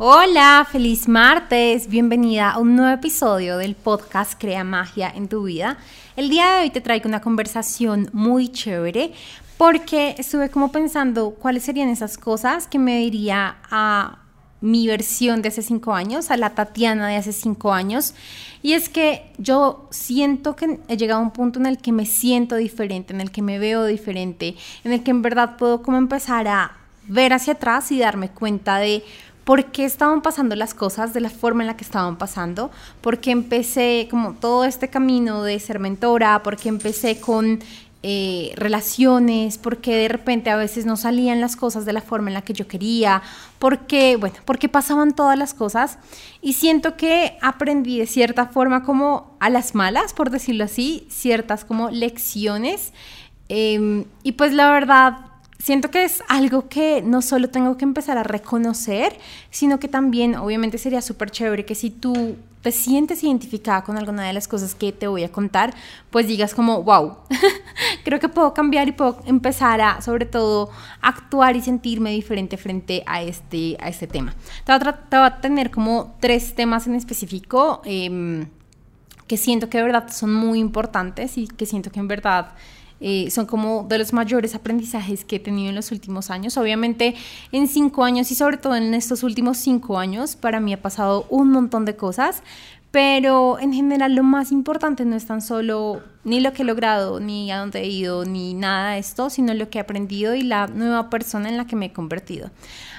Hola, feliz martes, bienvenida a un nuevo episodio del podcast Crea Magia en tu vida. El día de hoy te traigo una conversación muy chévere porque estuve como pensando cuáles serían esas cosas que me diría a mi versión de hace cinco años, a la Tatiana de hace cinco años. Y es que yo siento que he llegado a un punto en el que me siento diferente, en el que me veo diferente, en el que en verdad puedo como empezar a ver hacia atrás y darme cuenta de por qué estaban pasando las cosas de la forma en la que estaban pasando, por qué empecé como todo este camino de ser mentora, por qué empecé con eh, relaciones, por qué de repente a veces no salían las cosas de la forma en la que yo quería, por qué, bueno, por qué pasaban todas las cosas. Y siento que aprendí de cierta forma como a las malas, por decirlo así, ciertas como lecciones. Em, y pues la verdad, siento que es algo que no solo tengo que empezar a reconocer, sino que también obviamente sería súper chévere que si tú te sientes identificada con alguna de las cosas que te voy a contar, pues digas como, wow, creo que puedo cambiar y puedo empezar a, sobre todo, actuar y sentirme diferente frente a este, a este tema. Te voy a, tener como tres temas en específico em, que siento que de verdad son muy importantes y que siento que en verdad eh, son como de los mayores aprendizajes que he tenido en los últimos años. Obviamente en cinco años y sobre todo en estos últimos cinco años para mí ha pasado un montón de cosas, pero en general lo más importante no es tan solo ni lo que he logrado, ni a dónde he ido, ni nada de esto, sino lo que he aprendido y la nueva persona en la que me he convertido.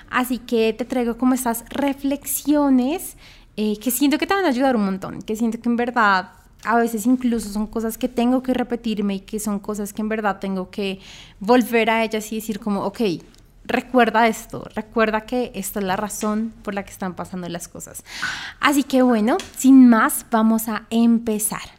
Así que te traigo como estas reflexiones eh, que siento que te van a ayudar un montón, que siento que en verdad a veces incluso son cosas que tengo que repetirme y que son cosas que en verdad tengo que volver a ellas y decir como, ok, recuerda esto, recuerda que esta es la razón por la que están pasando las cosas. Así que bueno, sin más, vamos a empezar.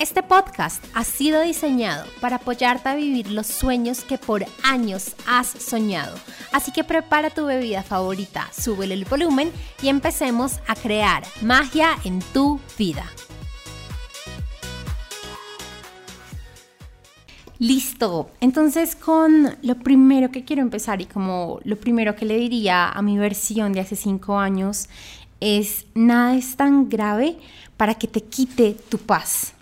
Este podcast ha sido diseñado para apoyarte a vivir los sueños que por años has soñado. Así que prepara tu bebida favorita, súbele el volumen y empecemos a crear magia en tu vida. Listo, entonces con lo primero que quiero empezar y como lo primero que le diría a mi versión de hace cinco años es nada es tan grave para que te quite tu paz.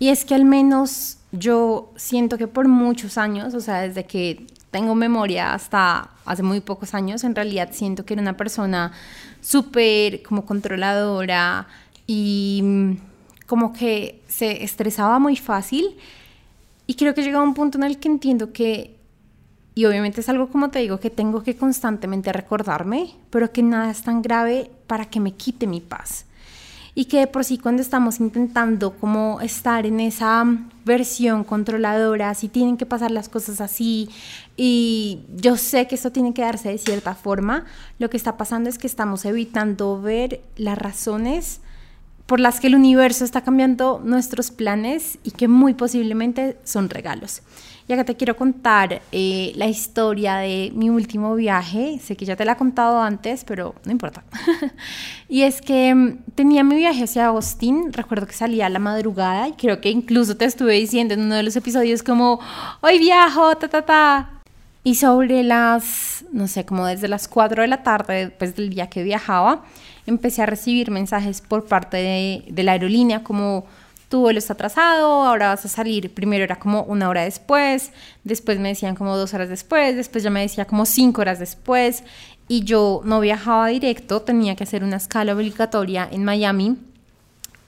Y es que al menos yo siento que por muchos años, o sea, desde que tengo memoria hasta hace muy pocos años, en realidad siento que era una persona súper como controladora y como que se estresaba muy fácil. Y creo que llegado a un punto en el que entiendo que, y obviamente es algo como te digo, que tengo que constantemente recordarme, pero que nada es tan grave para que me quite mi paz y que de por sí cuando estamos intentando como estar en esa versión controladora, si tienen que pasar las cosas así y yo sé que esto tiene que darse de cierta forma, lo que está pasando es que estamos evitando ver las razones por las que el universo está cambiando nuestros planes y que muy posiblemente son regalos. Y acá te quiero contar eh, la historia de mi último viaje. Sé que ya te la he contado antes, pero no importa. y es que mm, tenía mi viaje hacia Austin. Recuerdo que salía a la madrugada y creo que incluso te estuve diciendo en uno de los episodios como, hoy viajo, ta, ta, ta. Y sobre las, no sé, como desde las 4 de la tarde, después del día que viajaba, empecé a recibir mensajes por parte de, de la aerolínea como tu vuelo está atrasado, ahora vas a salir, primero era como una hora después, después me decían como dos horas después, después ya me decía como cinco horas después, y yo no viajaba directo, tenía que hacer una escala obligatoria en Miami,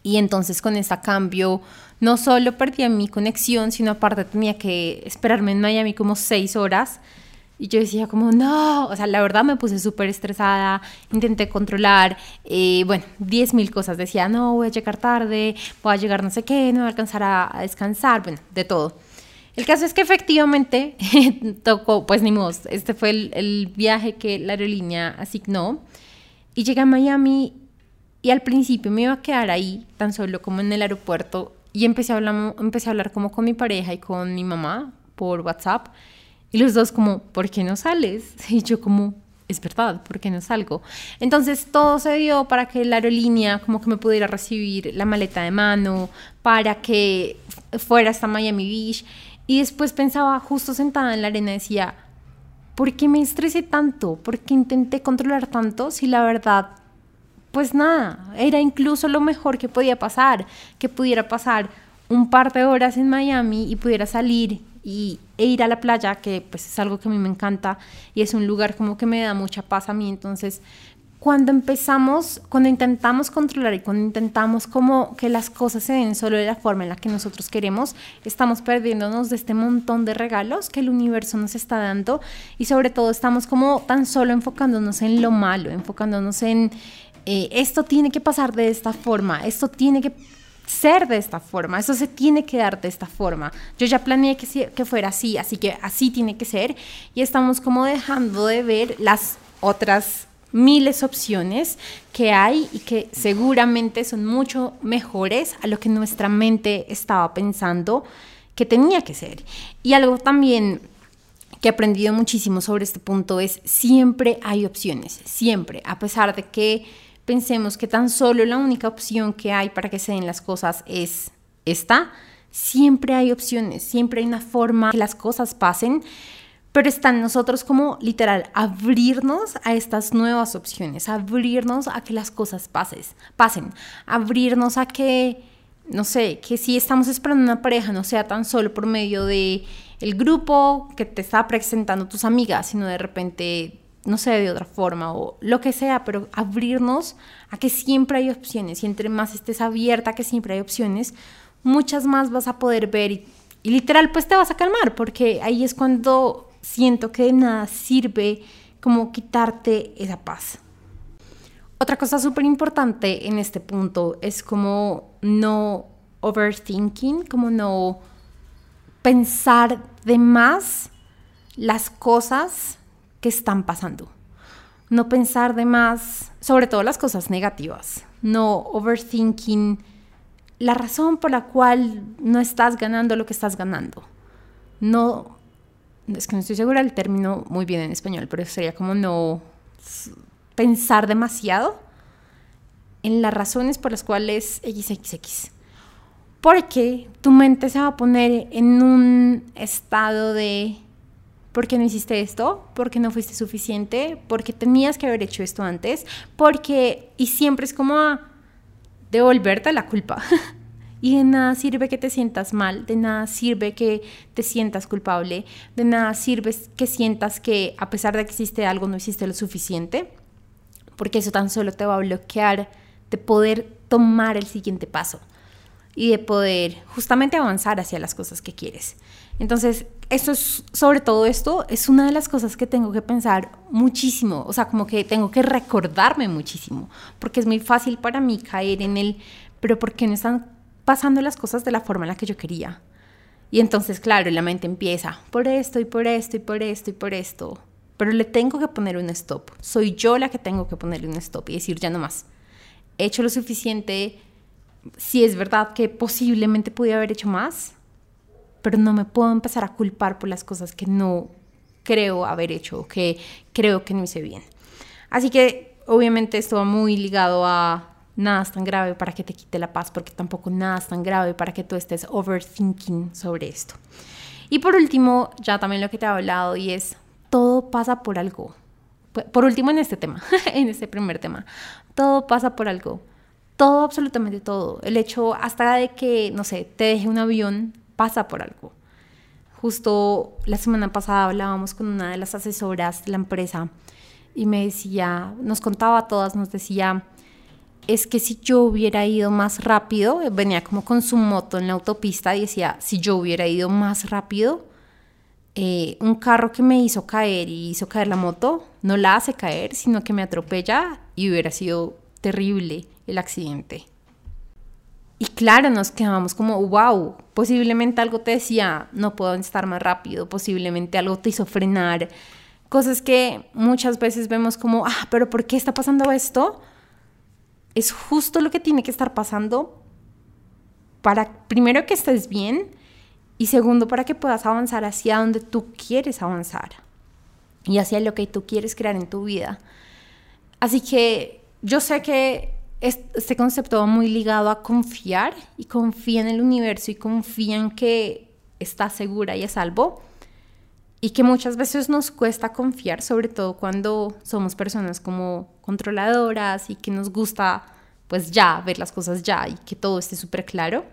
y entonces con ese cambio no solo perdía mi conexión, sino aparte tenía que esperarme en Miami como seis horas, y yo decía como, no, o sea, la verdad me puse súper estresada, intenté controlar, eh, bueno, 10 mil cosas. Decía, no, voy a llegar tarde, voy a llegar no sé qué, no voy a alcanzar a, descansar, bueno, de todo. El caso es que efectivamente tocó, pues ni modo, este fue el, el, viaje que la aerolínea asignó y llegué a Miami y al principio me iba a quedar ahí, tan solo como en el aeropuerto y empecé a hablar, empecé a hablar como con mi pareja y con mi mamá por WhatsApp Y los dos como, ¿por qué no sales? Y yo como, es verdad, ¿por qué no salgo? Entonces todo se dio para que la aerolínea como que me pudiera recibir la maleta de mano, para que fuera hasta Miami Beach. Y después pensaba, justo sentada en la arena, decía, ¿por qué me estresé tanto? ¿Por qué intenté controlar tanto si la verdad, pues nada, era incluso lo mejor que podía pasar, que pudiera pasar un par de horas en Miami y pudiera salir y, e ir a la playa, que pues es algo que a mí me encanta y es un lugar como que me da mucha paz a mí. Entonces, cuando empezamos, cuando intentamos controlar y cuando intentamos como que las cosas se den solo de la forma en la que nosotros queremos, estamos perdiéndonos de este montón de regalos que el universo nos está dando y sobre todo estamos como tan solo enfocándonos en lo malo, enfocándonos en eh, esto tiene que pasar de esta forma, esto tiene que ser de esta forma, eso se tiene que dar de esta forma. Yo ya planeé que, fuera así, así que así tiene que ser y estamos como dejando de ver las otras miles opciones que hay y que seguramente son mucho mejores a lo que nuestra mente estaba pensando que tenía que ser. Y algo también que he aprendido muchísimo sobre este punto es siempre hay opciones, siempre, a pesar de que pensemos que tan solo la única opción que hay para que se den las cosas es esta, siempre hay opciones, siempre hay una forma que las cosas pasen, pero está en nosotros como literal abrirnos a estas nuevas opciones, abrirnos a que las cosas pases, pasen, abrirnos a que, no sé, que si estamos esperando una pareja no sea tan solo por medio de el grupo que te está presentando tus amigas, sino de repente no sé, de otra forma o lo que sea, pero abrirnos a que siempre hay opciones y entre más estés abierta a que siempre hay opciones, muchas más vas a poder ver y, literal pues te vas a calmar porque ahí es cuando siento que de nada sirve como quitarte esa paz. Otra cosa súper importante en este punto es como no overthinking, como no pensar de más las cosas que están pasando. No pensar de más, sobre todo las cosas negativas. No overthinking la razón por la cual no estás ganando lo que estás ganando. No, es que no estoy segura del término muy bien en español, pero sería como no pensar demasiado en las razones por las cuales XXX. Porque tu mente se va a poner en un estado de ¿Por qué no hiciste esto? ¿Por qué no fuiste suficiente? ¿Por qué tenías que haber hecho esto antes? Porque, y siempre es como a devolverte la culpa. y de nada sirve que te sientas mal, de nada sirve que te sientas culpable, de nada sirve que sientas que a pesar de que hiciste algo no hiciste lo suficiente, porque eso tan solo te va a bloquear de poder tomar el siguiente paso y de poder justamente avanzar hacia las cosas que quieres. Entonces, esto es, sobre todo esto, es una de las cosas que tengo que pensar muchísimo, o sea, como que tengo que recordarme muchísimo, porque es muy fácil para mí caer en el, pero ¿por qué no están pasando las cosas de la forma en la que yo quería? Y entonces, claro, la mente empieza, por esto y por esto y por esto y por esto, pero le tengo que poner un stop. Soy yo la que tengo que ponerle un stop y decir, ya no más. He hecho lo suficiente, si es verdad que posiblemente pude haber hecho más, pero no me puedo empezar a culpar por las cosas que no creo haber hecho o que creo que no hice bien. Así que obviamente esto va muy ligado a nada es tan grave para que te quite la paz, porque tampoco nada es tan grave para que tú estés overthinking sobre esto. Y por último, ya también lo que te he hablado y es, todo pasa por algo. Por último en este tema, en este primer tema, todo pasa por algo. Todo, absolutamente todo. El hecho hasta de que, no sé, te deje un avión pasa por algo. Justo la semana pasada hablábamos con una de las asesoras de la empresa y me decía, nos contaba a todas, nos decía, es que si yo hubiera ido más rápido, venía como con su moto en la autopista y decía, si yo hubiera ido más rápido, eh, un carro que me hizo caer y hizo caer la moto, no la hace caer, sino que me atropella y hubiera sido terrible el accidente. Y claro, nos quedamos como, wow, posiblemente algo te decía, no puedo estar más rápido, posiblemente algo te hizo frenar. Cosas que muchas veces vemos como, ah, pero ¿por qué está pasando esto? Es justo lo que tiene que estar pasando para, primero, que estés bien Y segundo, para que puedas avanzar hacia donde tú quieres avanzar y hacia lo que tú quieres crear en tu vida. Así que yo sé que este concepto va muy ligado a confiar y confía en el universo y confía en que estás segura y a salvo. Y que muchas veces nos cuesta confiar, sobre todo cuando somos personas como controladoras y que nos gusta pues ya ver las cosas ya y que todo esté súper claro.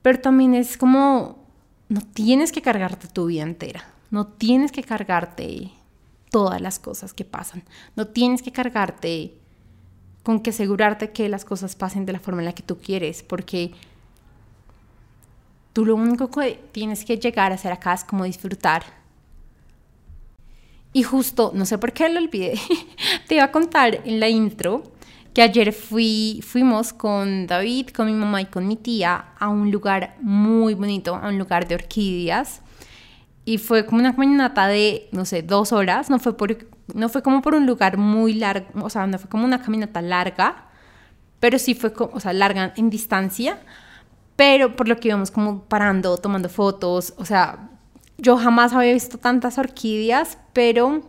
Pero también es como, no tienes que cargarte tu vida entera, no tienes que cargarte todas las cosas que pasan, no tienes que cargarte con que asegurarte que las cosas pasen de la forma en la que tú quieres, porque tú lo único que tienes que llegar a hacer acá es como disfrutar. Y justo, no sé por qué lo olvidé, te iba a contar en la intro que ayer fui, fuimos con David, con mi mamá y con mi tía a un lugar muy bonito, a un lugar de orquídeas. Y fue como una caminata de, no sé, dos horas. No fue, por, no fue como por un lugar muy largo, o sea, no fue como una caminata larga, pero sí fue, como, o sea, larga en distancia. Pero por lo que íbamos como parando, tomando fotos, o sea, yo jamás había visto tantas orquídeas, pero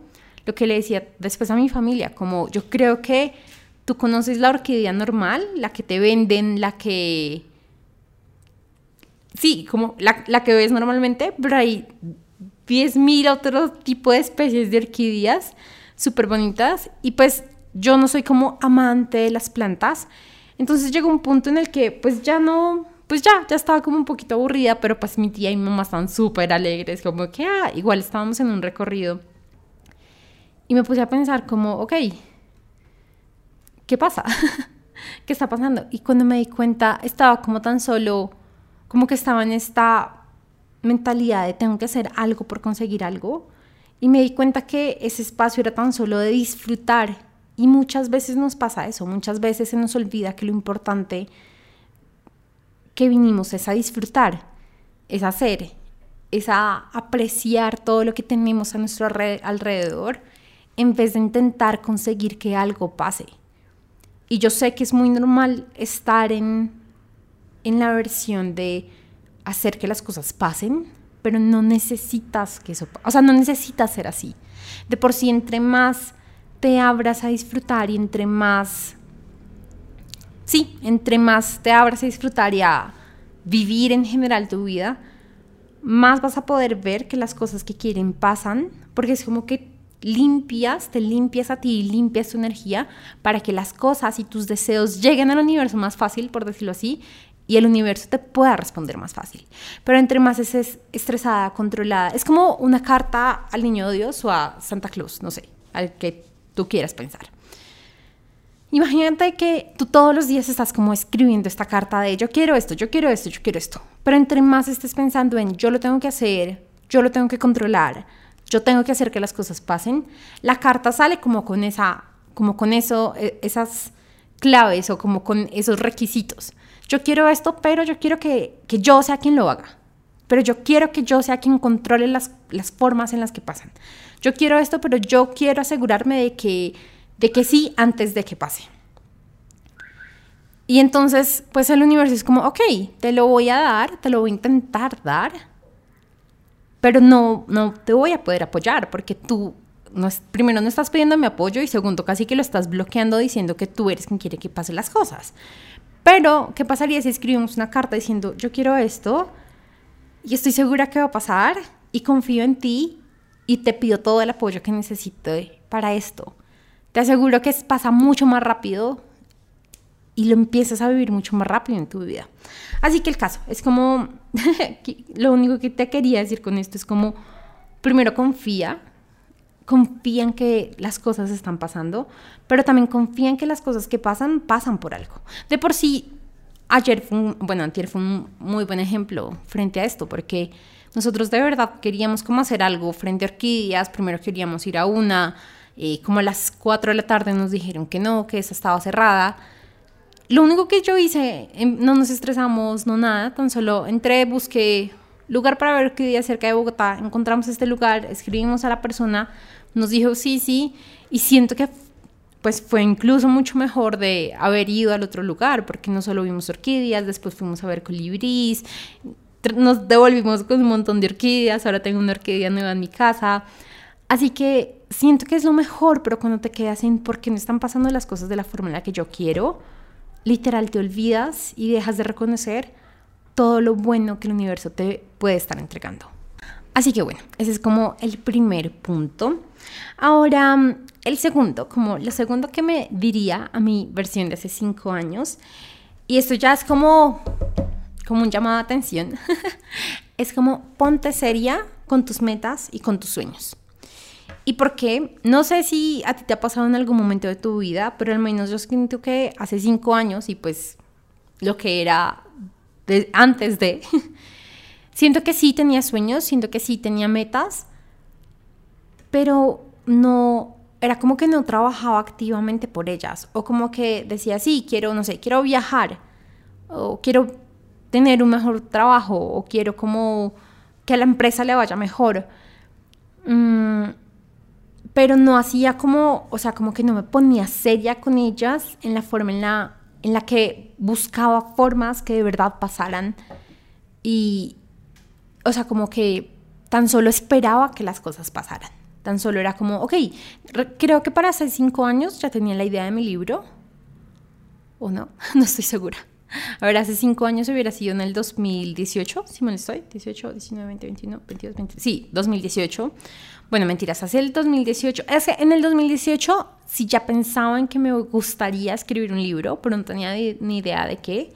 lo que le decía después a mi familia, como yo creo que Tú conoces la orquídea normal, la que te venden, la que... Sí, como la, que ves normalmente, pero hay 10.000 otro tipo de especies de orquídeas súper bonitas y pues yo no soy como amante de las plantas. Entonces llegó un punto en el que pues ya no, pues ya, ya estaba como un poquito aburrida, pero pues mi tía y mi mamá estaban súper alegres, como que, ah, igual estábamos en un recorrido. Y me puse a pensar como, ok, ¿qué pasa? ¿Qué está pasando? Y cuando me di cuenta, estaba como tan solo, como que estaba en esta mentalidad de tengo que hacer algo por conseguir algo. Y me di cuenta que ese espacio era tan solo de disfrutar. Y muchas veces nos pasa eso, muchas veces se nos olvida que lo importante que vinimos es a disfrutar, es hacer, es a apreciar todo lo que tenemos a nuestro alrededor en vez de intentar conseguir que algo pase. Y yo sé que es muy normal estar en, en la versión de hacer que las cosas pasen, pero no necesitas que eso, o sea, no necesitas ser así. De por sí, entre más te abras a disfrutar y entre más, sí, entre más te abras a disfrutar y a vivir en general tu vida, más vas a poder ver que las cosas que quieren pasan, porque es como que limpias, te limpias a ti, limpias tu energía para que las cosas y tus deseos lleguen al universo más fácil, por decirlo así, y el universo te pueda responder más fácil. Pero entre más es estresada, controlada, es como una carta al niño Dios o a Santa Claus, no sé, al que tú quieras pensar. Imagínate que tú todos los días estás como escribiendo esta carta de yo quiero esto, yo quiero esto, yo quiero esto. Pero entre más estés pensando en yo lo tengo que hacer, yo lo tengo que controlar, yo tengo que hacer que las cosas pasen, la carta sale como con esa, como con eso, e, esas claves o como con esos requisitos. Yo quiero esto, pero yo quiero que, que yo sea quien lo haga. Pero yo quiero que yo sea quien controle las, las formas en las que pasan. Yo quiero esto, pero yo quiero asegurarme de que, de que sí antes de que pase. Y entonces, pues el universo es como, ok, te lo voy a dar, te lo voy a intentar dar, pero no, no te voy a poder apoyar porque tú, no es, primero, no estás pidiendo mi apoyo y segundo, casi que lo estás bloqueando diciendo que tú eres quien quiere que pasen las cosas. Pero, ¿qué pasaría si escribimos una carta diciendo, yo quiero esto y estoy segura que va a pasar y confío en ti y te pido todo el apoyo que necesito para esto? Te aseguro que pasa mucho más rápido y lo empiezas a vivir mucho más rápido en tu vida. Así que el caso es como, lo único que te quería decir con esto es como, primero confía, confía en que las cosas están pasando, pero también confía en que las cosas que pasan pasan por algo. De por sí, ayer fue un, bueno, antier fue un muy buen ejemplo frente a esto, porque nosotros de verdad queríamos como hacer algo frente a orquídeas, primero queríamos ir a una, eh, como a las 4 de la tarde nos dijeron que no, que esa estaba cerrada, lo único que yo hice, em, no nos estresamos, no nada, tan solo entré, busqué lugar para ver qué día cerca de Bogotá, encontramos este lugar, escribimos a la persona, nos dijo sí, sí, y siento que pues fue incluso mucho mejor de haber ido al otro lugar, porque no solo vimos orquídeas, después fuimos a ver colibrís, nos devolvimos con un montón de orquídeas, ahora tengo una orquídea nueva en mi casa. Así que siento que es lo mejor, pero cuando te quedas en por qué no están pasando las cosas de la forma en la que yo quiero, literal te olvidas y dejas de reconocer todo lo bueno que el universo te puede estar entregando. Así que bueno, ese es como el primer punto. Ahora, el segundo, como lo segundo que me diría a mi versión de hace cinco años, y esto ya es como, como un llamado de atención, es como ponte seria con tus metas y con tus sueños. ¿Y por qué? No sé si a ti te ha pasado en algún momento de tu vida, pero al menos yo siento que hace cinco años y pues lo que era antes de, siento que sí tenía sueños, siento que sí tenía metas, pero no, era como que no trabajaba activamente por ellas, o como que decía, sí, quiero, no sé, quiero viajar, o quiero tener un mejor trabajo, o quiero como que a la empresa le vaya mejor. Mm, pero no hacía como, o sea, como que no me ponía seria con ellas en la forma en la, en la que buscaba formas que de verdad pasaran y, o sea, como que tan solo esperaba que las cosas pasaran. Tan solo era como, ok, creo que para hace cinco años ya tenía la idea de mi libro. ¿O no? No estoy segura. A ver, hace cinco años hubiera sido en el 2018, si me estoy, 18, 19, 20, 21, 22, 23, sí, 2018. Bueno, mentiras, hace el 2018. Es que en el 2018 sí ya pensaba en que me gustaría escribir un libro, pero no tenía ni idea de qué.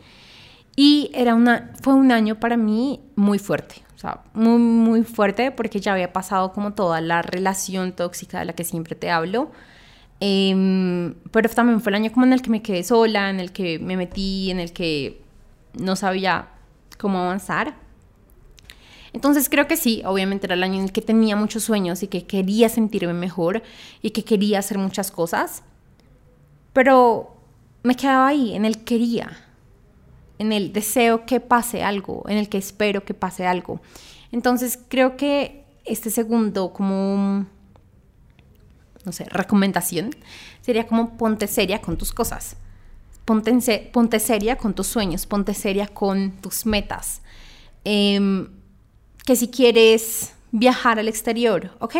Y era una, fue un año para mí muy fuerte, o sea, muy, muy fuerte porque ya había pasado como toda la relación tóxica de la que siempre te hablo. Em, pero también fue el año como en el que me quedé sola, en el que me metí, en el que no sabía cómo avanzar. Entonces creo que sí, obviamente era el año en el que tenía muchos sueños y que quería sentirme mejor y que quería hacer muchas cosas, pero me quedaba ahí, en el quería, en el deseo que pase algo, en el que espero que pase algo. Entonces creo que este segundo como no sé, recomendación, sería como ponte seria con tus cosas. Ponte, ponte seria con tus sueños, ponte seria con tus metas. Em, que si quieres viajar al exterior, ok,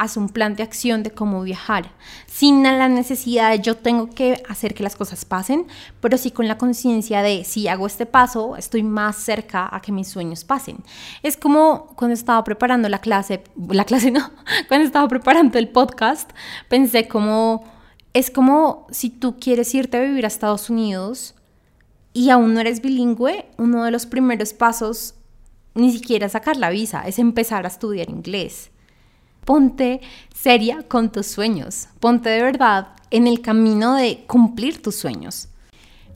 haz un plan de acción de cómo viajar, sin la necesidad de yo tengo que hacer que las cosas pasen, pero sí con la conciencia de si hago este paso, estoy más cerca a que mis sueños pasen. Es como cuando estaba preparando la clase, la clase no, cuando estaba preparando el podcast, pensé como, es como si tú quieres irte a vivir a Estados Unidos y aún no eres bilingüe, uno de los primeros pasos ni siquiera sacar la visa, es empezar a estudiar inglés ponte seria con tus sueños, ponte de verdad en el camino de cumplir tus sueños.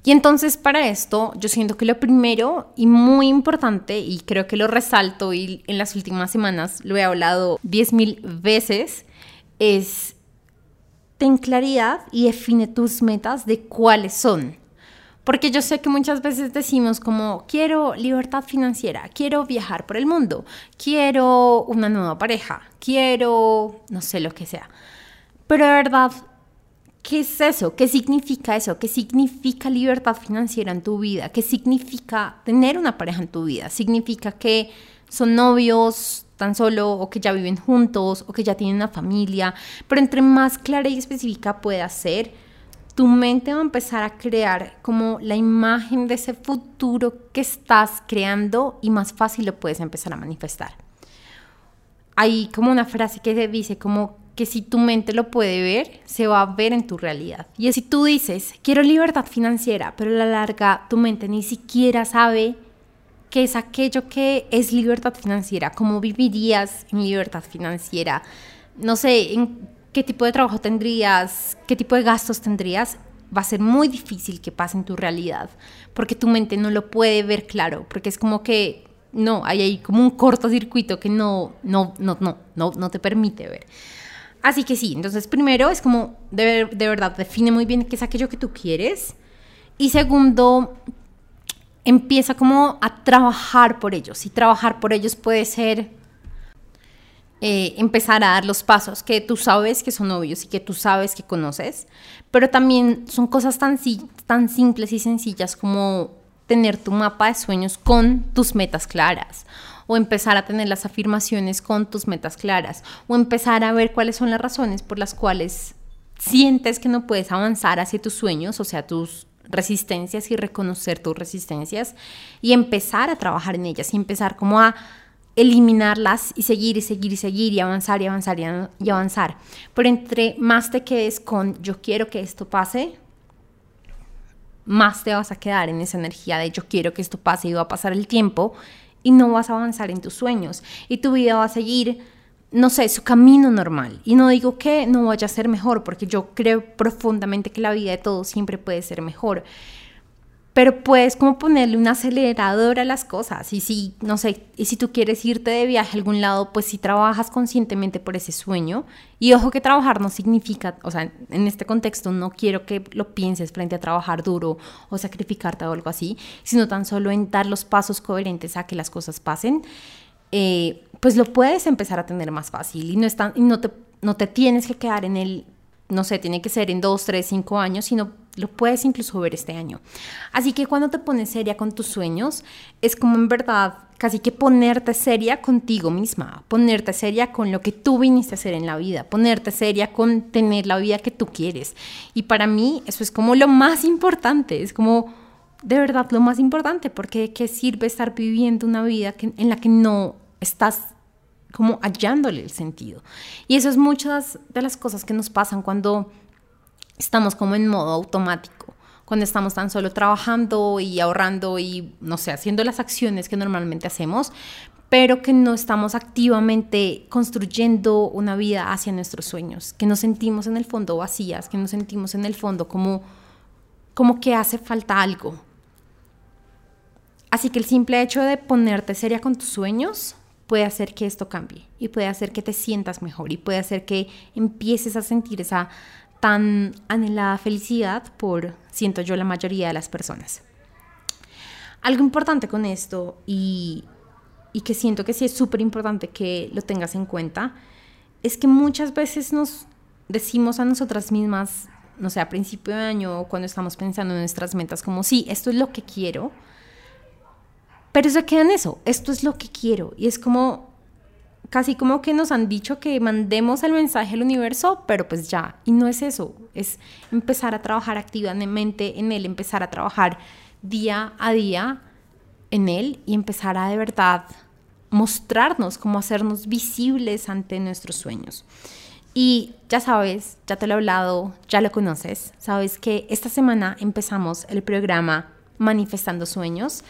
Y entonces para esto yo siento que lo primero y muy importante, y creo que lo resalto y en las últimas semanas lo he hablado 10.000 veces, es ten claridad y define tus metas de cuáles son. Porque yo sé que muchas veces decimos como, quiero libertad financiera, quiero viajar por el mundo, quiero una nueva pareja, quiero, no sé lo que sea. Pero de verdad, ¿qué es eso? ¿Qué significa eso? ¿Qué significa libertad financiera en tu vida? ¿Qué significa tener una pareja en tu vida? ¿Significa que son novios tan solo o que ya viven juntos o que ya tienen una familia? Pero entre más clara y específica pueda ser, tu mente va a empezar a crear como la imagen de ese futuro que estás creando y más fácil lo puedes empezar a manifestar. Hay como una frase que dice como que si tu mente lo puede ver, se va a ver en tu realidad. Y si tú dices, quiero libertad financiera, pero a la larga tu mente ni siquiera sabe qué es aquello que es libertad financiera, cómo vivirías en libertad financiera, no sé, en qué tipo de trabajo tendrías, qué tipo de gastos tendrías, va a ser muy difícil que pase en tu realidad, porque tu mente no lo puede ver claro, porque es como que no, hay ahí como un cortocircuito que no, no, no, no, no, no te permite ver. Así que sí, entonces primero es como de, de verdad define muy bien qué es aquello que tú quieres y segundo empieza como a trabajar por ellos y trabajar por ellos puede ser eh, empezar a dar los pasos que tú sabes que son obvios y que tú sabes que conoces, pero también son cosas tan, tan simples y sencillas como tener tu mapa de sueños con tus metas claras o empezar a tener las afirmaciones con tus metas claras o empezar a ver cuáles son las razones por las cuales sientes que no puedes avanzar hacia tus sueños, o sea, tus resistencias y reconocer tus resistencias y empezar a trabajar en ellas y empezar como a eliminarlas y seguir y seguir y seguir y avanzar y avanzar y avanzar. Pero entre más te quedes con yo quiero que esto pase, más te vas a quedar en esa energía de yo quiero que esto pase y va a pasar el tiempo y no vas a avanzar en tus sueños y tu vida va a seguir no sé, su camino normal. Y no digo que no vaya a ser mejor, porque yo creo profundamente que la vida de todos siempre puede ser mejor. Pero puedes como ponerle un acelerador a las cosas. Y si, no sé, y si tú quieres irte de viaje a algún lado, pues si trabajas conscientemente por ese sueño. Y ojo que trabajar no significa, o sea, en este contexto no quiero que lo pienses frente a trabajar duro o sacrificarte o algo así, sino tan solo en dar los pasos coherentes a que las cosas pasen. Eh, pues lo puedes empezar a tener más fácil y no, y no, te, no te tienes que quedar en el, no sé, tiene que ser en dos, tres, cinco años, sino lo puedes incluso ver este año. Así que cuando te pones seria con tus sueños, es como en verdad casi que ponerte seria contigo misma, ponerte seria con lo que tú viniste a hacer en la vida, ponerte seria con tener la vida que tú quieres. Y para mí eso es como lo más importante, es como de verdad lo más importante, porque ¿qué sirve estar viviendo una vida en la que no estás como hallándole el sentido. Y eso es muchas de las cosas que nos pasan cuando estamos como en modo automático, cuando estamos tan solo trabajando y ahorrando y, no sé, haciendo las acciones que normalmente hacemos, pero que no estamos activamente construyendo una vida hacia nuestros sueños, que nos sentimos en el fondo vacías, que nos sentimos en el fondo como, como que hace falta algo. Así que el simple hecho de ponerte seria con tus sueños puede hacer que esto cambie y puede hacer que te sientas mejor y puede hacer que empieces a sentir esa tan anhelada felicidad por, siento yo, la mayoría de las personas. Algo importante con esto y, y que siento que sí es súper importante que lo tengas en cuenta es que muchas veces nos decimos a nosotras mismas, no sé, a principio de año cuando estamos pensando en nuestras metas, como sí, esto es lo que quiero, pero se queda en eso, esto es lo que quiero. Y es como, casi como que nos han dicho que mandemos el mensaje al universo, pero pues ya. Y no es eso, es empezar a trabajar activamente en él, empezar a trabajar día a día en él y empezar a de verdad mostrarnos, como hacernos visibles ante nuestros sueños. Y ya sabes, ya te lo he hablado, ya lo conoces, sabes que esta semana empezamos el programa Manifestando Sueños.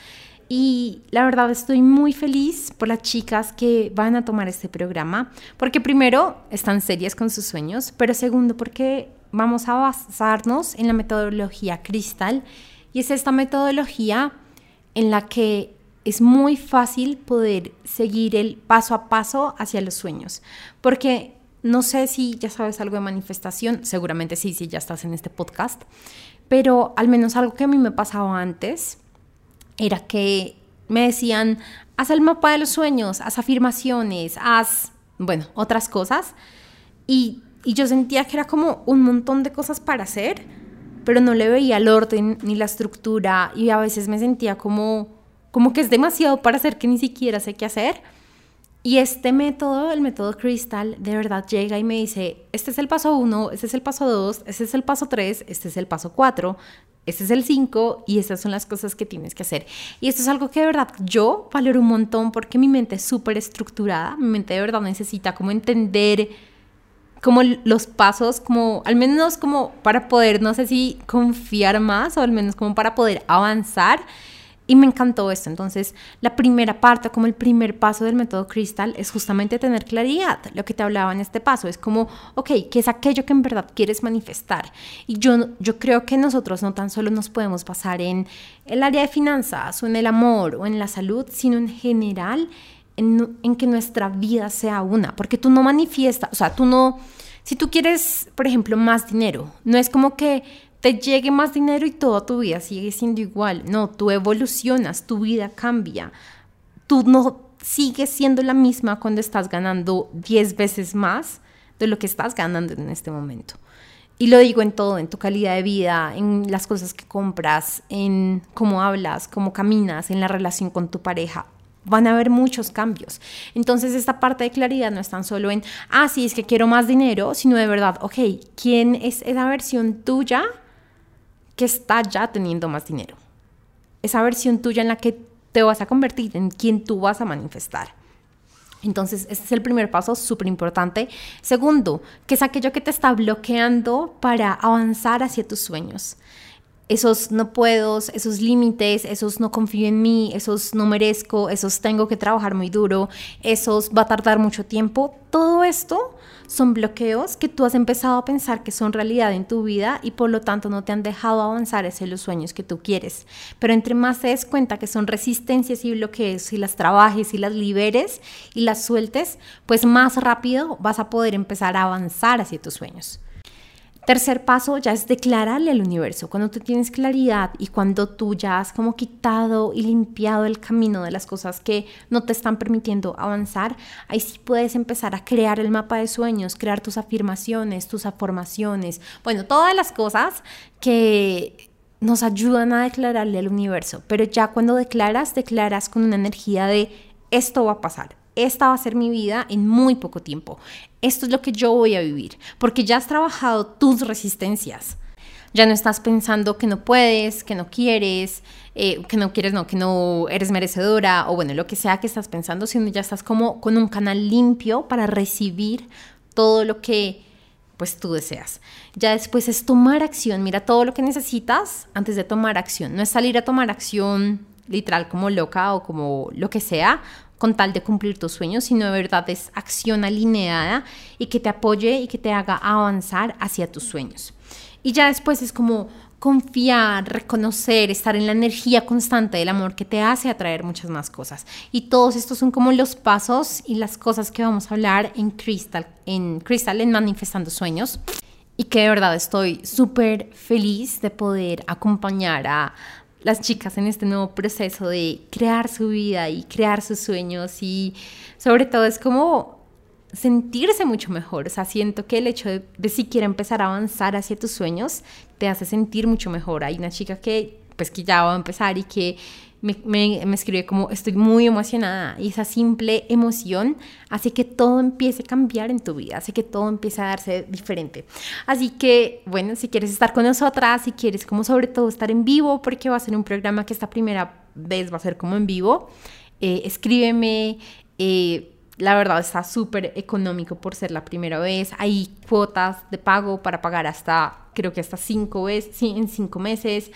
Y la verdad estoy muy feliz por las chicas que van a tomar este programa, porque primero están serias con sus sueños, pero segundo porque vamos a basarnos en la metodología Cristal y es esta metodología en la que es muy fácil poder seguir el paso a paso hacia los sueños, porque no sé si ya sabes algo de manifestación, seguramente sí, si ya estás en este podcast, pero al menos algo que a mí me pasaba antes era que me decían, haz el mapa de los sueños, haz afirmaciones, haz, bueno, otras cosas. Y, yo sentía que era como un montón de cosas para hacer, pero no le veía el orden ni la estructura y a veces me sentía como, como que es demasiado para hacer que ni siquiera sé qué hacer. Y este método, el método Crystal, de verdad llega y me dice, este es el paso 1, este es el paso 2, este es el paso 3, este es el paso 4, este es el 5 y estas son las cosas que tienes que hacer. Y esto es algo que de verdad yo valoro un montón porque mi mente es súper estructurada, mi mente de verdad necesita como entender como los pasos, como al menos como para poder, no sé si confiar más o al menos como para poder avanzar y me encantó esto. Entonces, la primera parte, como el primer paso del método Crystal, es justamente tener claridad. Lo que te hablaba en este paso es como, ok, ¿qué es aquello que en verdad quieres manifestar? Y yo, yo creo que nosotros no tan solo nos podemos pasar en el área de finanzas o en el amor o en la salud, sino en general en, en que nuestra vida sea una. Porque tú no manifiestas, o sea, tú no... Si tú quieres, por ejemplo, más dinero, no es como que te llegue más dinero y toda tu vida sigue siendo igual. No, tú evolucionas, tu vida cambia. Tú no sigues siendo la misma cuando estás ganando 10 veces más de lo que estás ganando en este momento. Y lo digo en todo, en tu calidad de vida, en las cosas que compras, en cómo hablas, cómo caminas, en la relación con tu pareja. Van a haber muchos cambios. Entonces esta parte de claridad no es tan solo en, ah, sí, es que quiero más dinero, sino de verdad, ok, ¿quién es esa versión tuya que está ya teniendo más dinero? Esa versión tuya en la que te vas a convertir, en quien tú vas a manifestar. Entonces, ese es el primer paso, súper importante. Segundo, que es aquello que te está bloqueando para avanzar hacia tus sueños. Esos no puedo, esos límites, esos no confío en mí, esos no merezco, esos tengo que trabajar muy duro, esos va a tardar mucho tiempo. Todo esto son bloqueos que tú has empezado a pensar que son realidad en tu vida y por lo tanto no te han dejado avanzar hacia los sueños que tú quieres. Pero entre más te des cuenta que son resistencias y bloqueos y las trabajes y las liberes y las sueltes, pues más rápido vas a poder empezar a avanzar hacia tus sueños. Tercer paso ya es declararle al universo. Cuando tú tienes claridad y cuando tú ya has como quitado y limpiado el camino de las cosas que no te están permitiendo avanzar, ahí sí puedes empezar a crear el mapa de sueños, crear tus afirmaciones, tus afirmaciones, bueno, todas las cosas que nos ayudan a declararle al universo. Pero ya cuando declaras, declaras con una energía de esto va a pasar, esta va a ser mi vida en muy poco tiempo. Esto es lo que yo voy a vivir, porque ya has trabajado tus resistencias. Ya no estás pensando que no puedes, que no quieres, eh, que no quieres, no, que no eres merecedora o bueno, lo que sea que estás pensando, sino ya estás como con un canal limpio para recibir todo lo que pues tú deseas. Ya después es tomar acción, mira todo lo que necesitas antes de tomar acción. No es salir a tomar acción literal como loca o como lo que sea, con tal de cumplir tus sueños, sino de verdad es acción alineada y que te apoye y que te haga avanzar hacia tus sueños. Y ya después es como confiar, reconocer, estar en la energía constante del amor que te hace atraer muchas más cosas. Y todos estos son como los pasos y las cosas que vamos a hablar en Crystal, en Crystal, en Manifestando Sueños. Y que de verdad estoy súper feliz de poder acompañar a las chicas en este nuevo proceso de crear su vida y crear sus sueños y sobre todo es como sentirse mucho mejor. O sea, siento que el hecho de, de siquiera empezar a avanzar hacia tus sueños te hace sentir mucho mejor. Hay una chica que pues que ya va a empezar y que me, me, escribe como estoy muy emocionada y esa simple emoción hace que todo empiece a cambiar en tu vida, hace que todo empiece a darse diferente. Así que, bueno, si quieres estar con nosotras, si quieres como sobre todo estar en vivo, porque va a ser un programa que esta primera vez va a ser como en vivo, eh, escríbeme. Eh, la verdad está súper económico por ser la primera vez. Hay cuotas de pago para pagar hasta, creo que hasta cinco veces, en cinco meses.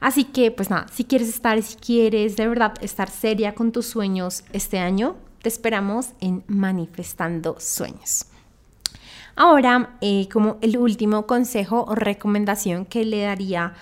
Así que, pues nada, si quieres estar, si quieres de verdad estar seria con tus sueños este año, te esperamos en Manifestando Sueños. Ahora, eh, como el último consejo o recomendación que le daría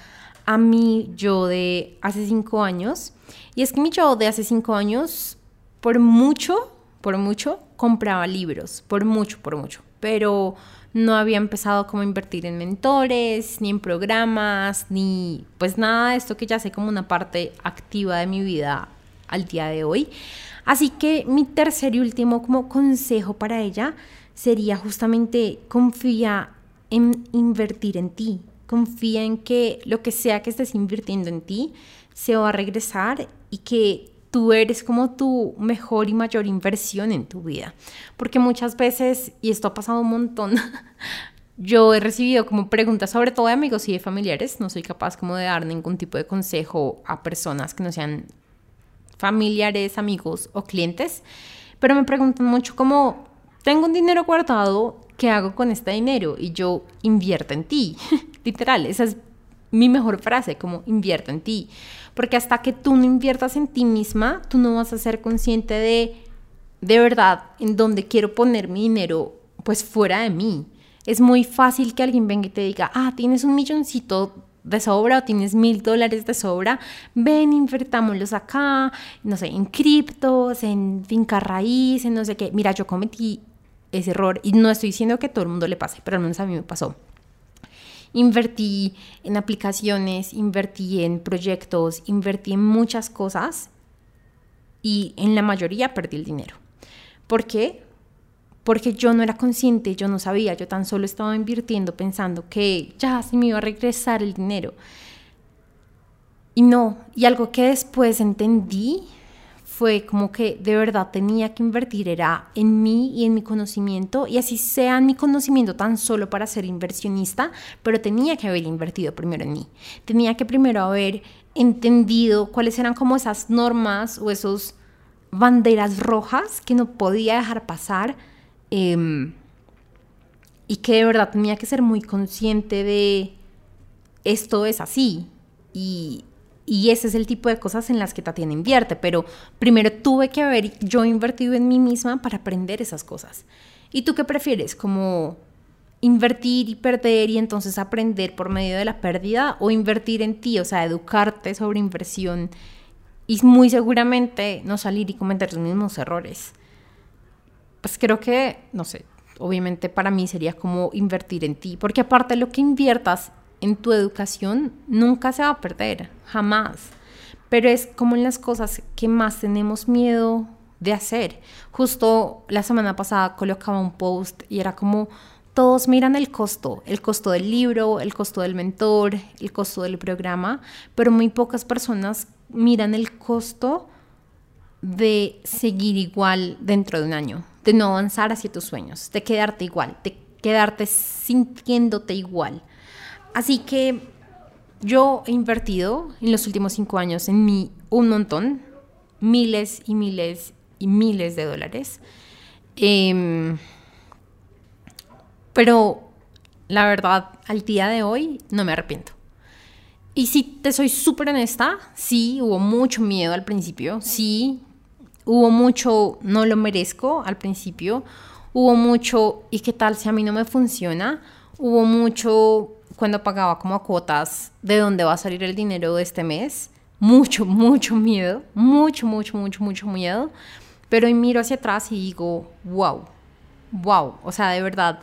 a mi yo de hace cinco años, y es que mi yo de hace cinco años, por mucho, por mucho, compraba libros, por mucho, por mucho, pero no había empezado como a invertir en mentores, ni en programas, ni pues nada de esto que ya sé como una parte activa de mi vida al día de hoy. Así que mi tercer y último como consejo para ella sería justamente confía en invertir en ti, confía en que lo que sea que estés invirtiendo en ti se va a regresar y que tú eres como tu mejor y mayor inversión en tu vida. Porque muchas veces, y esto ha pasado un montón, yo he recibido como preguntas, sobre todo de amigos y de familiares, no soy capaz como de dar ningún tipo de consejo a personas que no sean familiares, amigos o clientes, pero me preguntan mucho como, tengo un dinero guardado, ¿qué hago con este dinero? Y yo invierto en ti, literal, esa es mi mejor frase, como invierto en ti. Porque hasta que tú no inviertas en ti misma, tú no vas a ser consciente de, de verdad, en dónde quiero poner mi dinero, pues fuera de mí. Es muy fácil que alguien venga y te diga, ah, tienes un milloncito de sobra o tienes mil dólares de sobra, ven, invertámoslos acá, no sé, en criptos, en finca raíz, en no sé qué. Mira, yo cometí ese error y no estoy diciendo que todo el mundo le pase, pero al menos a mí me pasó. Invertí en aplicaciones, invertí en proyectos, invertí en muchas cosas y en la mayoría perdí el dinero. ¿Por qué? porque yo no era consciente, yo no sabía, yo tan solo estaba invirtiendo pensando que ya se me iba a regresar el dinero. Y no, y algo que después entendí fue como que de verdad tenía que invertir era en mí y en mi conocimiento y así sea en mi conocimiento tan solo para ser inversionista, pero tenía que haber invertido primero en mí. Tenía que primero haber entendido cuáles eran como esas normas o esos banderas rojas que no podía dejar pasar em, y que de verdad tenía que ser muy consciente de esto es así y y ese es el tipo de cosas en las que Tatiana invierte, pero primero tuve que haber yo invertido en mí misma para aprender esas cosas. ¿Y tú qué prefieres? ¿Como invertir y perder y entonces aprender por medio de la pérdida o invertir en ti, o sea, educarte sobre inversión y muy seguramente no salir y cometer los mismos errores? Pues creo que, no sé, obviamente para mí sería como invertir en ti, porque aparte lo que inviertas en tu educación nunca se va a perder, jamás. Pero es como en las cosas que más tenemos miedo de hacer. Justo la semana pasada colocaba un post y era como todos miran el costo, el costo del libro, el costo del mentor, el costo del programa, pero muy pocas personas miran el costo de seguir igual dentro de un año, de no avanzar hacia tus sueños, de quedarte igual, de quedarte sintiéndote igual. Así que yo he invertido en los últimos cinco años en mí un montón, miles y miles y miles de dólares. Em, pero la verdad, al día de hoy no me arrepiento. Y si te soy súper honesta, sí, hubo mucho miedo al principio, sí, hubo mucho no lo merezco al principio, hubo mucho y qué tal si a mí no me funciona, hubo mucho cuando pagaba como cuotas de dónde va a salir el dinero de este mes, mucho, mucho miedo, mucho, mucho, mucho, mucho miedo, pero hoy miro hacia atrás y digo, wow, wow, o sea, de verdad,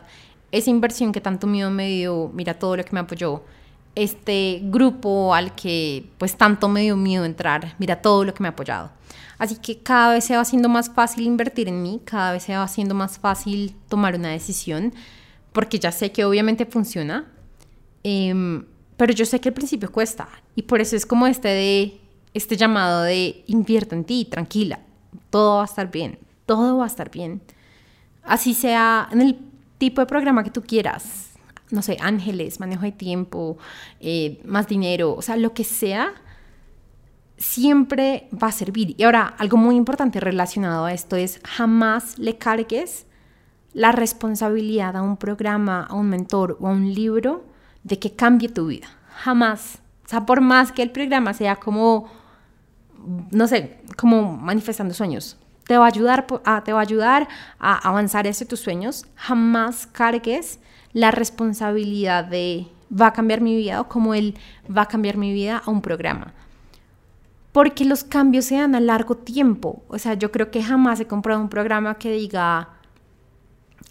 esa inversión que tanto miedo me dio, mira todo lo que me apoyó, este grupo al que pues tanto me dio miedo entrar, mira todo lo que me ha apoyado. Así que cada vez se va haciendo más fácil invertir en mí, cada vez se va haciendo más fácil tomar una decisión, porque ya sé que obviamente funciona, Em, pero yo sé que al principio cuesta y por eso es como este de este llamado de invierte en ti, tranquila, todo va a estar bien, todo va a estar bien. Así sea en el tipo de programa que tú quieras, no sé, ángeles, manejo de tiempo, eh, más dinero, o sea, lo que sea, siempre va a servir. Y ahora, algo muy importante relacionado a esto es jamás le cargues la responsabilidad a un programa, a un mentor o a un libro de que cambie tu vida. Jamás. O sea, por más que el programa sea como, no sé, como manifestando sueños, te va a ayudar a, te va a, ayudar a avanzar hacia tus sueños. Jamás cargues la responsabilidad de va a cambiar mi vida o como él va a cambiar mi vida a un programa. Porque los cambios se dan a largo tiempo. O sea, yo creo que jamás he comprado un programa que diga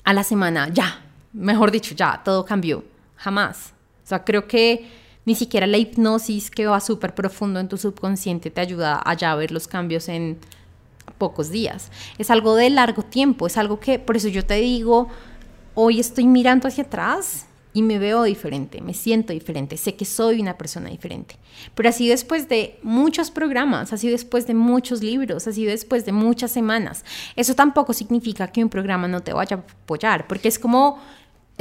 a la semana, ya, mejor dicho, ya, todo cambió. Jamás. Sea, creo que ni siquiera la hipnosis que va súper profundo en tu subconsciente te ayuda a ya ver los cambios en pocos días. Es algo de largo tiempo, es algo que, por eso yo te digo, hoy estoy mirando hacia atrás y me veo diferente, me siento diferente, sé que soy una persona diferente. Pero así después de muchos programas, así después de muchos libros, así después de muchas semanas. Eso tampoco significa que un programa no te vaya a apoyar, porque es como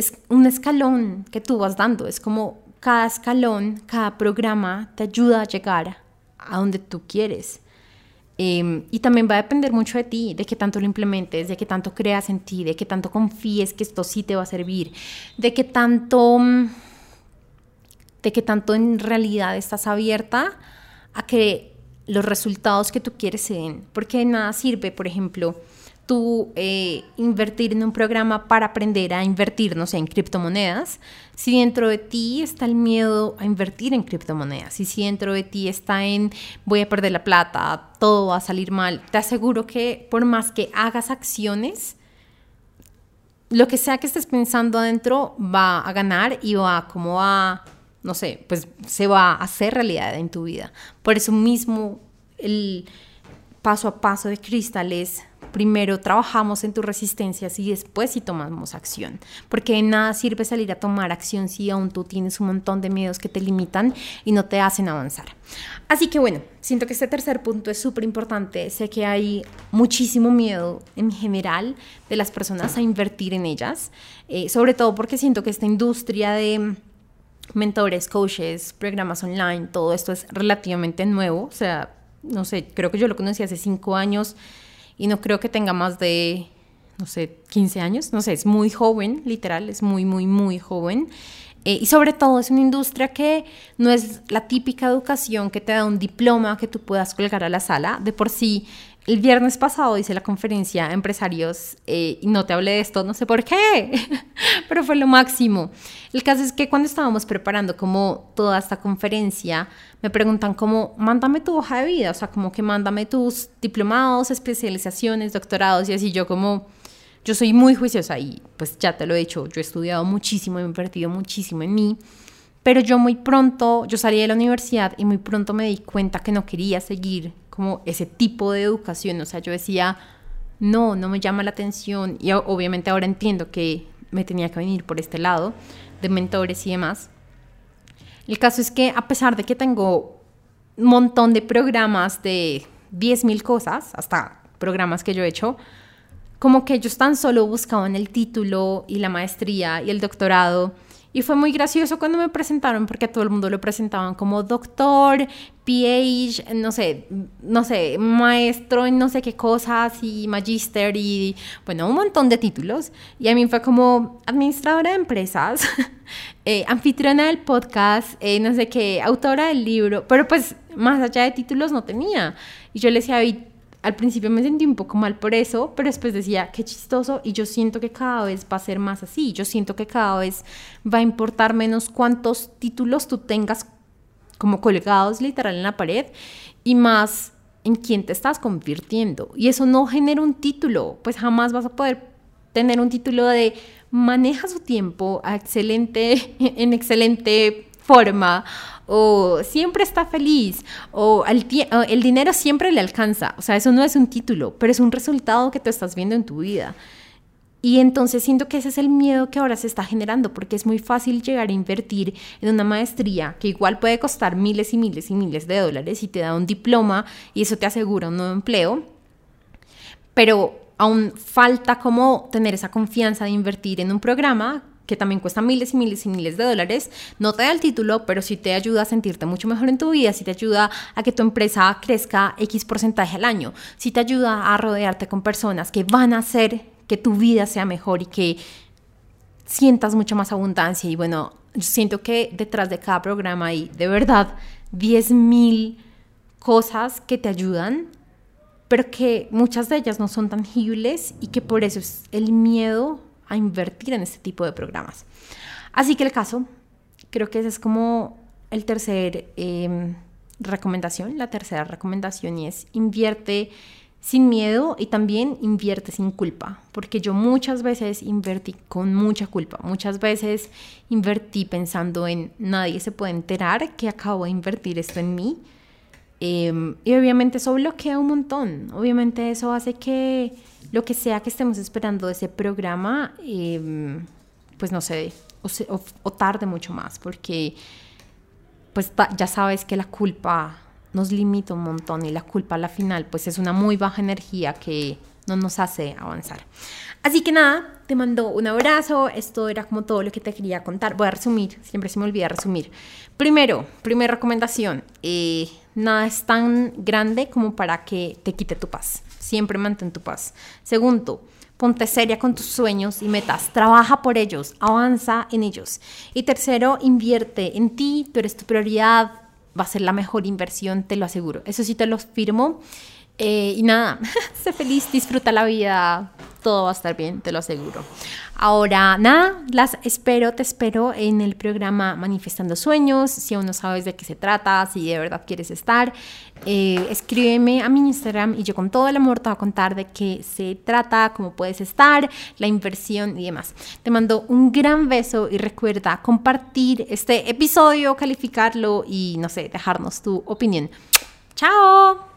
es un escalón que tú vas dando, es como cada escalón, cada programa te ayuda a llegar a donde tú quieres. Em, y también va a depender mucho de ti, de qué tanto lo implementes, de qué tanto creas en ti, de qué tanto confíes que esto sí te va a servir, de qué tanto, de qué tanto en realidad estás abierta a que los resultados que tú quieres se den. Porque de nada sirve, por ejemplo, tú eh, invertir en un programa para aprender a invertir, no sé, en criptomonedas, si dentro de ti está el miedo a invertir en criptomonedas, y si dentro de ti está en voy a perder la plata, todo va a salir mal, te aseguro que por más que hagas acciones, lo que sea que estés pensando adentro va a ganar y va como a, no sé, pues se va a hacer realidad en tu vida. Por eso mismo el paso a paso de cristales primero trabajamos en tus resistencias y después sí tomamos acción. Porque de nada sirve salir a tomar acción si aún tú tienes un montón de miedos que te limitan y no te hacen avanzar. Así que bueno, siento que este tercer punto es súper importante. Sé que hay muchísimo miedo en general de las personas a invertir en ellas, eh, sobre todo porque siento que esta industria de mentores, coaches, programas online, todo esto es relativamente nuevo. O sea, no sé, creo que yo lo conocí hace cinco años y no creo que tenga más de, no sé, 15 años. No sé, es muy joven, literal, es muy, muy, muy joven. Eh, y sobre todo es una industria que no es la típica educación que te da un diploma que tú puedas colgar a la sala. De por sí, el viernes pasado hice la conferencia empresarios eh, y no te hablé de esto, no sé por qué, pero fue lo máximo. El caso es que cuando estábamos preparando como toda esta conferencia, me preguntan como, mándame tu hoja de vida, o sea, como que mándame tus diplomados, especializaciones, doctorados y así yo como yo soy muy juiciosa y pues ya te lo he dicho, yo he estudiado muchísimo, he invertido muchísimo en mí, pero yo muy pronto, yo salí de la universidad y muy pronto me di cuenta que no quería seguir como ese tipo de educación, o sea, yo decía, no, no me llama la atención y obviamente ahora entiendo que me tenía que venir por este lado de mentores y demás. El caso es que a pesar de que tengo un montón de programas de 10.000 cosas, hasta programas que yo he hecho, como que ellos tan solo buscaban el título y la maestría y el doctorado. Y fue muy gracioso cuando me presentaron porque todo el mundo lo presentaban como doctor, PH, no sé, no sé, maestro en no sé qué cosas y magister y bueno, un montón de títulos. Y a mí fue como administradora de empresas, eh, anfitriona del podcast, eh, no sé qué, autora del libro, pero pues más allá de títulos no tenía. Y yo le decía a al principio me sentí un poco mal por eso, pero después decía, qué chistoso, y yo siento que cada vez va a ser más así, yo siento que cada vez va a importar menos cuántos títulos tú tengas como colgados literal en la pared y más en quién te estás convirtiendo. Y eso no genera un título, pues jamás vas a poder tener un título de maneja su tiempo a excelente, en excelente forma o siempre está feliz, o el, dinero siempre le alcanza. O sea, eso no es un título, pero es un resultado que tú estás viendo en tu vida. Y entonces siento que ese es el miedo que ahora se está generando, porque es muy fácil llegar a invertir en una maestría que igual puede costar miles y miles y miles de dólares y te da un diploma y eso te asegura un nuevo empleo, pero aún falta como tener esa confianza de invertir en un programa que también cuesta miles y miles y miles de dólares, no te da el título, pero sí te ayuda a sentirte mucho mejor en tu vida, sí te ayuda a que tu empresa crezca X porcentaje al año, sí te ayuda a rodearte con personas que van a hacer que tu vida sea mejor y que sientas mucha más abundancia. Y bueno, siento que detrás de cada programa hay de verdad 10 mil cosas que te ayudan, pero que muchas de ellas no son tangibles y que por eso es el miedo a invertir en este tipo de programas. Así que el caso, creo que esa es como el tercer em, recomendación, la tercera recomendación y es invierte sin miedo y también invierte sin culpa, porque yo muchas veces invertí con mucha culpa, muchas veces invertí pensando en nadie se puede enterar que acabo de invertir esto en mí. Em, y obviamente eso bloquea un montón, obviamente eso hace que lo que sea que estemos esperando de ese programa, em, pues no sé, o, tarde mucho más, porque pues ya sabes que la culpa nos limita un montón y la culpa a la final pues es una muy baja energía que no nos hace avanzar. Así que nada, te mando un abrazo, esto era como todo lo que te quería contar. Voy a resumir, siempre se me olvida resumir. Primero, primera recomendación, eh, nada es tan grande como para que te quite tu paz. Siempre mantén tu paz. Segundo, ponte seria con tus sueños y metas. Trabaja por ellos, avanza en ellos. Y tercero, invierte en ti, tú eres tu prioridad. Va a ser la mejor inversión, te lo aseguro. Eso sí te lo firmo. Eh, y nada, sé feliz, disfruta la vida, todo va a estar bien, te lo aseguro. Ahora, nada, las espero, te espero en el programa Manifestando Sueños. Si aún no sabes de qué se trata, si de verdad quieres estar, eh, escríbeme a mi Instagram y yo con todo el amor te voy a contar de qué se trata, cómo puedes estar, la inversión y demás. Te mando un gran beso y recuerda compartir este episodio, calificarlo y no sé, dejarnos tu opinión. ¡Chao!